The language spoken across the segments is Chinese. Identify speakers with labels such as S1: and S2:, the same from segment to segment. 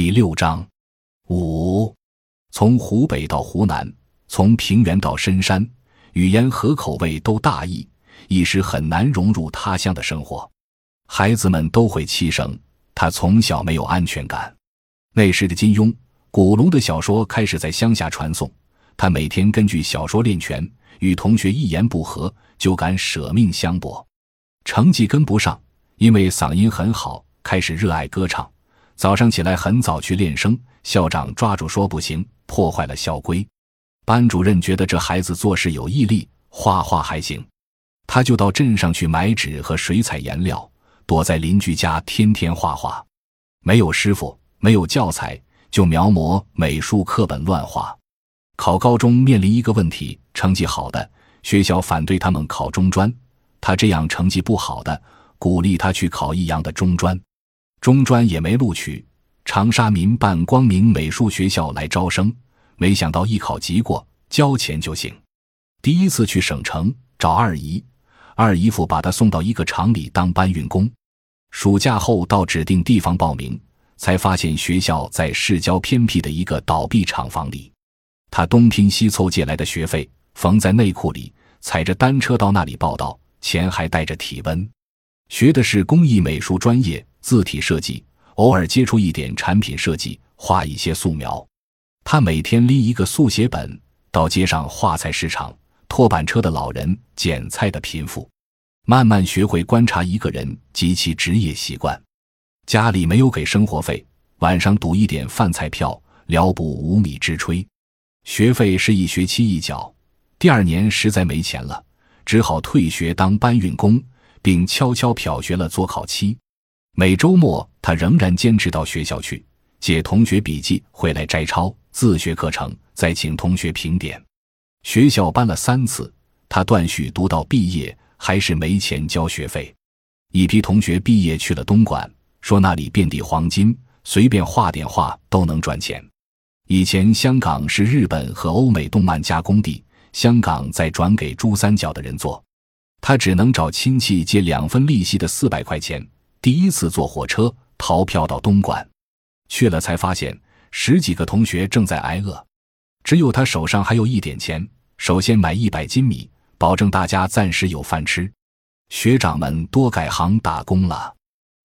S1: 第六章五，从湖北到湖南，从平原到深山，语言和口味都大异，一时很难融入他乡的生活。孩子们都会七声，他从小没有安全感。那时的金庸、古龙的小说开始在乡下传颂，他每天根据小说练拳，与同学一言不合就敢舍命相搏。成绩跟不上，因为嗓音很好，开始热爱歌唱。早上起来很早去练声，校长抓住说不行，破坏了校规。班主任觉得这孩子做事有毅力，画画还行，他就到镇上去买纸和水彩颜料，躲在邻居家天天画画。没有师傅，没有教材，就描摹美术课本乱画。考高中面临一个问题：成绩好的学校反对他们考中专，他这样成绩不好的鼓励他去考益阳的中专。中专也没录取，长沙民办光明美术学校来招生，没想到一考即过，交钱就行。第一次去省城找二姨，二姨夫把他送到一个厂里当搬运工。暑假后到指定地方报名，才发现学校在市郊偏僻的一个倒闭厂房里。他东拼西凑借来的学费缝在内裤里，踩着单车到那里报道，钱还带着体温。学的是工艺美术专业。字体设计，偶尔接触一点产品设计，画一些素描。他每天拎一个速写本到街上画菜市场、拖板车的老人、捡菜的贫富，慢慢学会观察一个人及其职业习惯。家里没有给生活费，晚上赌一点饭菜票，聊补无米之炊。学费是一学期一缴，第二年实在没钱了，只好退学当搬运工，并悄悄漂学了做考漆。每周末，他仍然坚持到学校去借同学笔记回来摘抄自学课程，再请同学评点。学校搬了三次，他断续读到毕业，还是没钱交学费。一批同学毕业去了东莞，说那里遍地黄金，随便画点画都能赚钱。以前香港是日本和欧美动漫加工地，香港再转给珠三角的人做，他只能找亲戚借两分利息的四百块钱。第一次坐火车逃票到东莞，去了才发现十几个同学正在挨饿，只有他手上还有一点钱。首先买一百斤米，保证大家暂时有饭吃。学长们多改行打工了，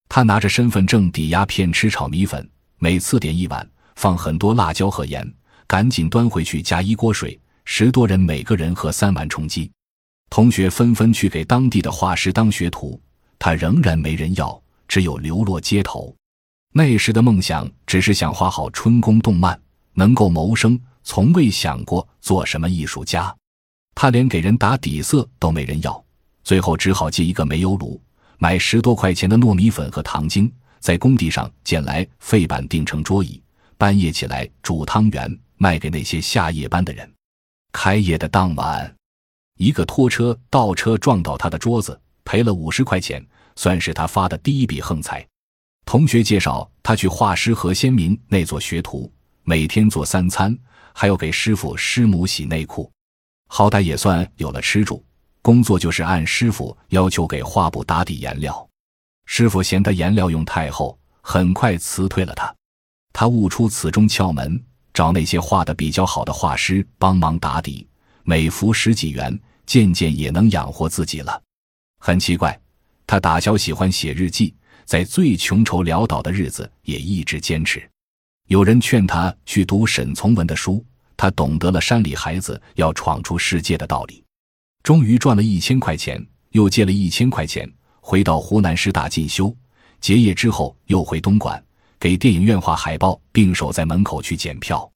S1: 他拿着身份证抵押骗吃炒米粉，每次点一碗，放很多辣椒和盐，赶紧端回去加一锅水，十多人每个人喝三碗充饥。同学纷纷去给当地的画师当学徒，他仍然没人要。只有流落街头。那时的梦想只是想画好春宫动漫，能够谋生，从未想过做什么艺术家。他连给人打底色都没人要，最后只好借一个煤油炉，买十多块钱的糯米粉和糖精，在工地上捡来废板钉成桌椅，半夜起来煮汤圆卖给那些下夜班的人。开业的当晚，一个拖车倒车撞到他的桌子，赔了五十块钱。算是他发的第一笔横财。同学介绍他去画师何先明那做学徒，每天做三餐，还要给师傅师母洗内裤，好歹也算有了吃住。工作就是按师傅要求给画布打底颜料。师傅嫌他颜料用太厚，很快辞退了他。他悟出此中窍门，找那些画的比较好的画师帮忙打底，每幅十几元，渐渐也能养活自己了。很奇怪。他打小喜欢写日记，在最穷愁潦倒的日子也一直坚持。有人劝他去读沈从文的书，他懂得了山里孩子要闯出世界的道理。终于赚了一千块钱，又借了一千块钱，回到湖南师大进修。结业之后，又回东莞给电影院画海报，并守在门口去检票。